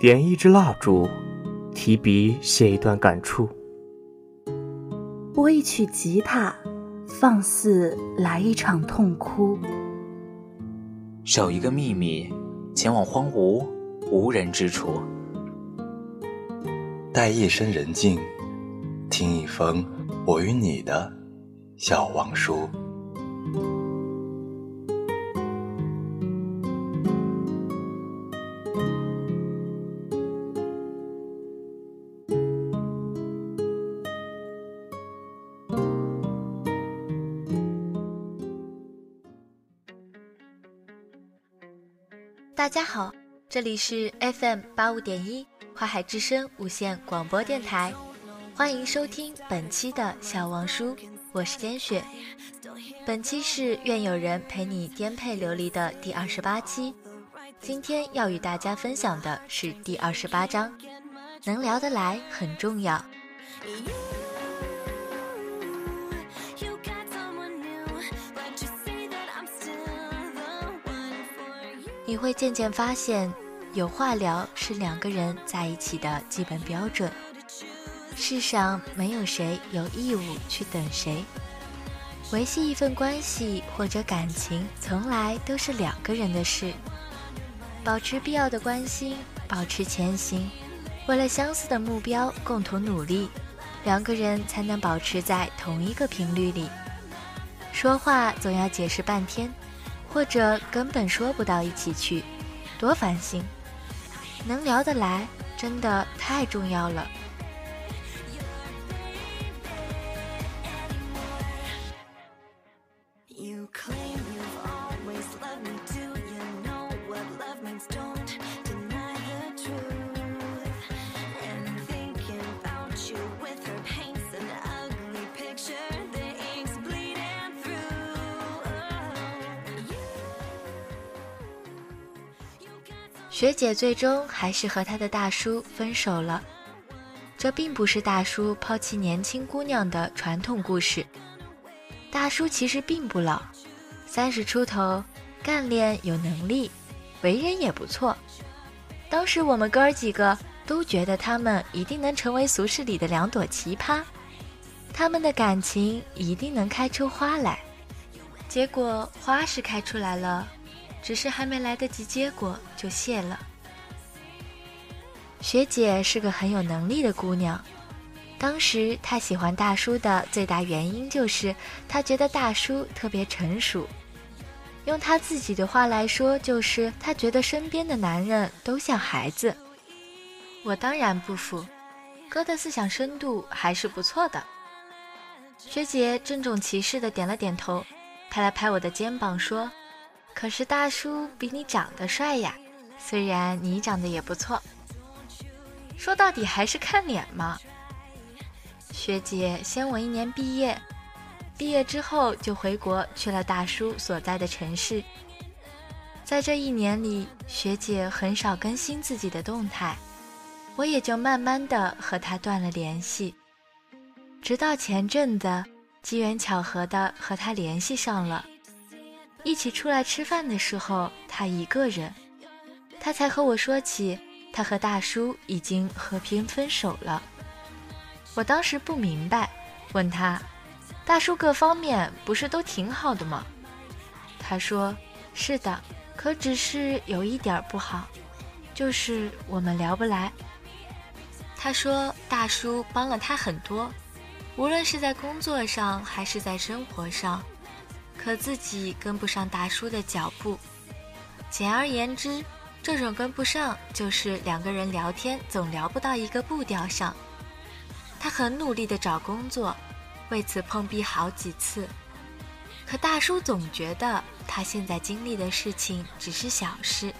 点一支蜡烛，提笔写一段感触。拨一曲吉他，放肆来一场痛哭。守一个秘密，前往荒芜无人之处。待夜深人静，听一封我与你的小王书。大家好，这里是 FM 八五点一花海之声无线广播电台，欢迎收听本期的小王叔，我是坚雪。本期是愿有人陪你颠沛流离的第二十八期，今天要与大家分享的是第二十八章，能聊得来很重要。你会渐渐发现，有话聊是两个人在一起的基本标准。世上没有谁有义务去等谁，维系一份关系或者感情，从来都是两个人的事。保持必要的关心，保持前行，为了相似的目标共同努力，两个人才能保持在同一个频率里。说话总要解释半天。或者根本说不到一起去，多烦心！能聊得来，真的太重要了。学姐最终还是和她的大叔分手了。这并不是大叔抛弃年轻姑娘的传统故事。大叔其实并不老，三十出头，干练有能力，为人也不错。当时我们哥儿几个都觉得他们一定能成为俗世里的两朵奇葩，他们的感情一定能开出花来。结果花是开出来了。只是还没来得及结果就谢了。学姐是个很有能力的姑娘，当时她喜欢大叔的最大原因就是她觉得大叔特别成熟，用她自己的话来说就是她觉得身边的男人都像孩子。我当然不服，哥的思想深度还是不错的。学姐郑重其事的点了点头，拍了拍我的肩膀说。可是大叔比你长得帅呀，虽然你长得也不错。说到底还是看脸嘛。学姐先我一年毕业，毕业之后就回国去了大叔所在的城市。在这一年里，学姐很少更新自己的动态，我也就慢慢的和她断了联系。直到前阵子，机缘巧合的和她联系上了。一起出来吃饭的时候，他一个人，他才和我说起他和大叔已经和平分手了。我当时不明白，问他，大叔各方面不是都挺好的吗？他说是的，可只是有一点不好，就是我们聊不来。他说大叔帮了他很多，无论是在工作上还是在生活上。可自己跟不上大叔的脚步，简而言之，这种跟不上就是两个人聊天总聊不到一个步调上。他很努力的找工作，为此碰壁好几次，可大叔总觉得他现在经历的事情只是小事。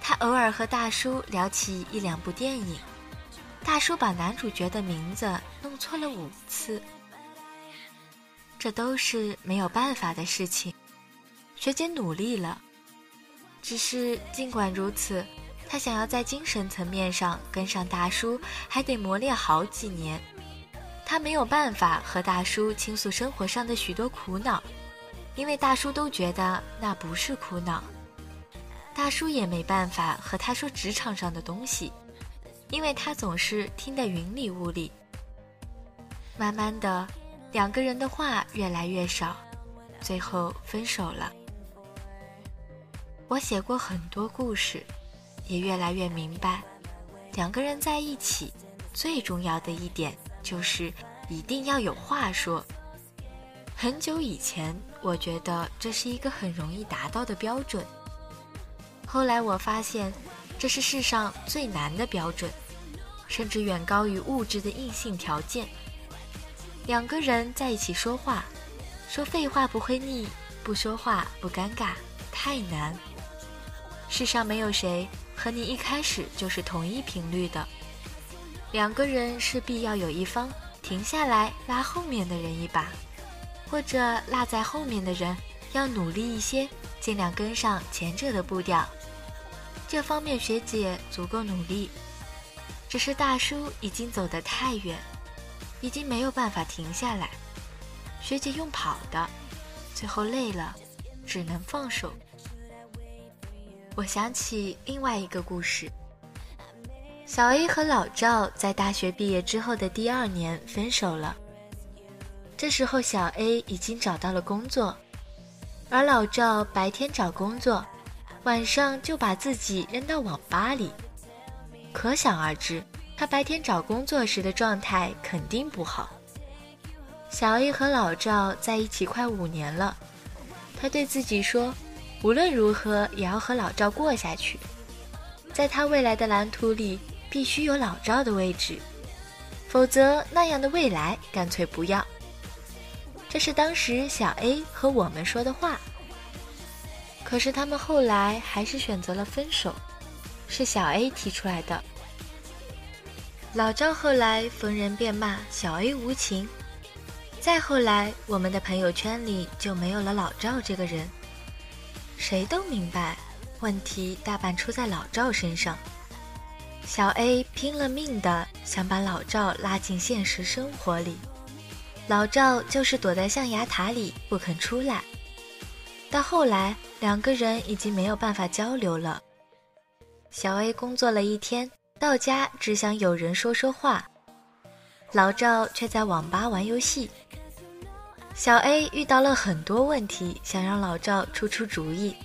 他偶尔和大叔聊起一两部电影，大叔把男主角的名字弄错了五次。这都是没有办法的事情，学姐努力了，只是尽管如此，她想要在精神层面上跟上大叔，还得磨练好几年。她没有办法和大叔倾诉生活上的许多苦恼，因为大叔都觉得那不是苦恼。大叔也没办法和他说职场上的东西，因为他总是听得云里雾里。慢慢的，两个人的话越来越少，最后分手了。我写过很多故事，也越来越明白，两个人在一起最重要的一点就是一定要有话说。很久以前，我觉得这是一个很容易达到的标准。后来我发现，这是世上最难的标准，甚至远高于物质的硬性条件。两个人在一起说话，说废话不会腻，不说话不尴尬，太难。世上没有谁和你一开始就是同一频率的，两个人势必要有一方停下来拉后面的人一把，或者落在后面的人要努力一些，尽量跟上前者的步调。这方面学姐足够努力，只是大叔已经走得太远，已经没有办法停下来。学姐用跑的，最后累了，只能放手。我想起另外一个故事：小 A 和老赵在大学毕业之后的第二年分手了。这时候小 A 已经找到了工作，而老赵白天找工作。晚上就把自己扔到网吧里，可想而知，他白天找工作时的状态肯定不好。小 A 和老赵在一起快五年了，他对自己说，无论如何也要和老赵过下去，在他未来的蓝图里必须有老赵的位置，否则那样的未来干脆不要。这是当时小 A 和我们说的话。可是他们后来还是选择了分手，是小 A 提出来的。老赵后来逢人便骂小 A 无情，再后来我们的朋友圈里就没有了老赵这个人。谁都明白，问题大半出在老赵身上。小 A 拼了命的想把老赵拉进现实生活里，老赵就是躲在象牙塔里不肯出来。到后来，两个人已经没有办法交流了。小 A 工作了一天，到家只想有人说说话，老赵却在网吧玩游戏。小 A 遇到了很多问题，想让老赵出出主意，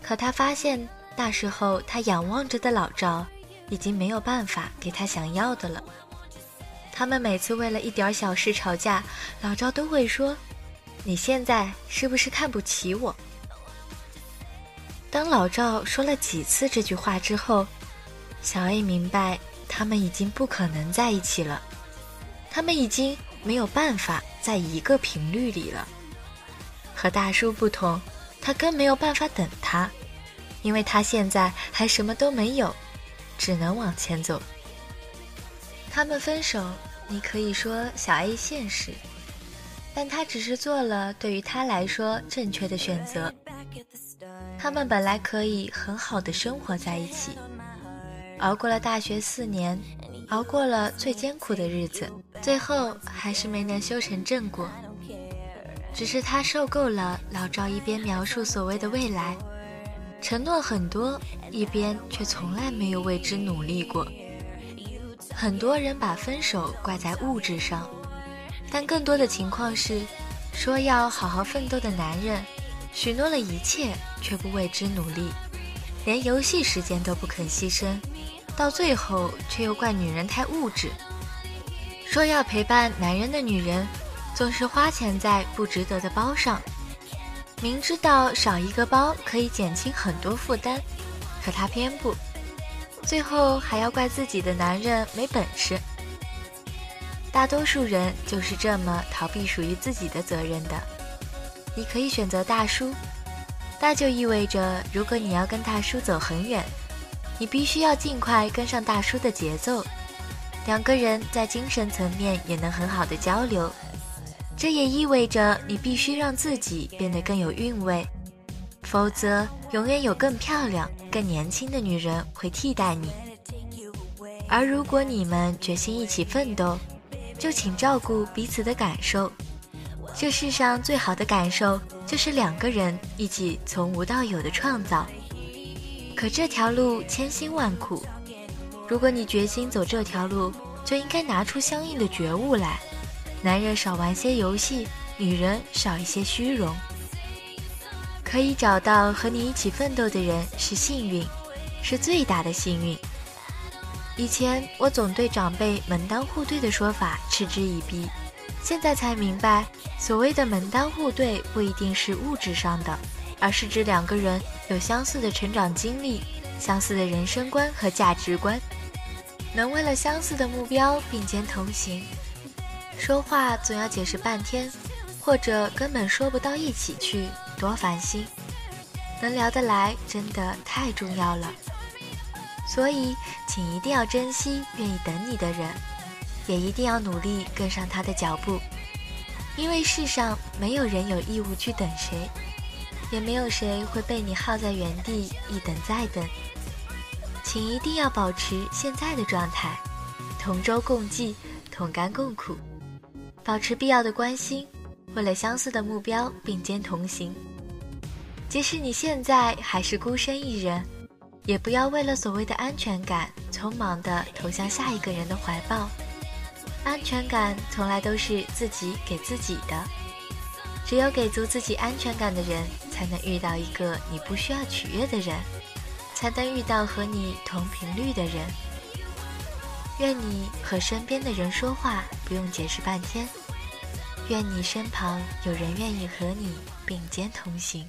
可他发现那时候他仰望着的老赵，已经没有办法给他想要的了。他们每次为了一点小事吵架，老赵都会说。你现在是不是看不起我？当老赵说了几次这句话之后，小 A 明白他们已经不可能在一起了，他们已经没有办法在一个频率里了。和大叔不同，他更没有办法等他，因为他现在还什么都没有，只能往前走。他们分手，你可以说小 A 现实。但他只是做了对于他来说正确的选择。他们本来可以很好的生活在一起，熬过了大学四年，熬过了最艰苦的日子，最后还是没能修成正果。只是他受够了老赵一边描述所谓的未来，承诺很多，一边却从来没有为之努力过。很多人把分手怪在物质上。但更多的情况是，说要好好奋斗的男人，许诺了一切却不为之努力，连游戏时间都不肯牺牲，到最后却又怪女人太物质。说要陪伴男人的女人，总是花钱在不值得的包上，明知道少一个包可以减轻很多负担，可她偏不，最后还要怪自己的男人没本事。大多数人就是这么逃避属于自己的责任的。你可以选择大叔，那就意味着，如果你要跟大叔走很远，你必须要尽快跟上大叔的节奏，两个人在精神层面也能很好的交流。这也意味着你必须让自己变得更有韵味，否则永远有更漂亮、更年轻的女人会替代你。而如果你们决心一起奋斗，就请照顾彼此的感受。这世上最好的感受，就是两个人一起从无到有的创造。可这条路千辛万苦，如果你决心走这条路，就应该拿出相应的觉悟来。男人少玩些游戏，女人少一些虚荣。可以找到和你一起奋斗的人是幸运，是最大的幸运。以前我总对长辈门当户对的说法嗤之以鼻，现在才明白，所谓的门当户对不一定是物质上的，而是指两个人有相似的成长经历、相似的人生观和价值观，能为了相似的目标并肩同行。说话总要解释半天，或者根本说不到一起去。多烦心，能聊得来真的太重要了。所以，请一定要珍惜愿意等你的人，也一定要努力跟上他的脚步。因为世上没有人有义务去等谁，也没有谁会被你耗在原地一等再等。请一定要保持现在的状态，同舟共济，同甘共苦，保持必要的关心，为了相似的目标并肩同行。即使你现在还是孤身一人，也不要为了所谓的安全感，匆忙地投向下一个人的怀抱。安全感从来都是自己给自己的，只有给足自己安全感的人，才能遇到一个你不需要取悦的人，才能遇到和你同频率的人。愿你和身边的人说话不用解释半天，愿你身旁有人愿意和你并肩同行。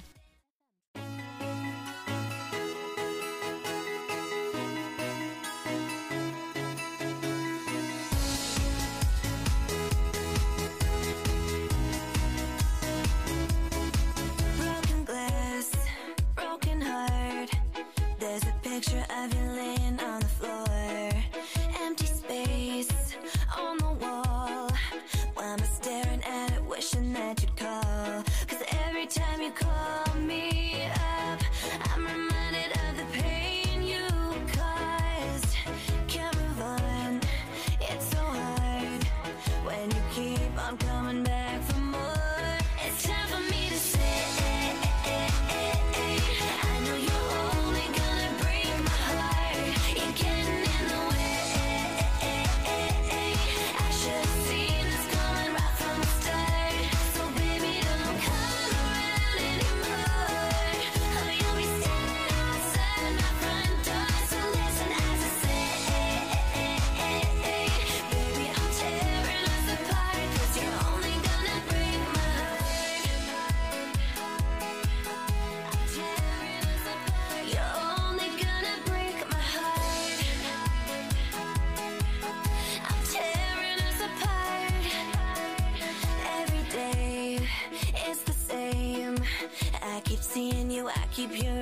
keep you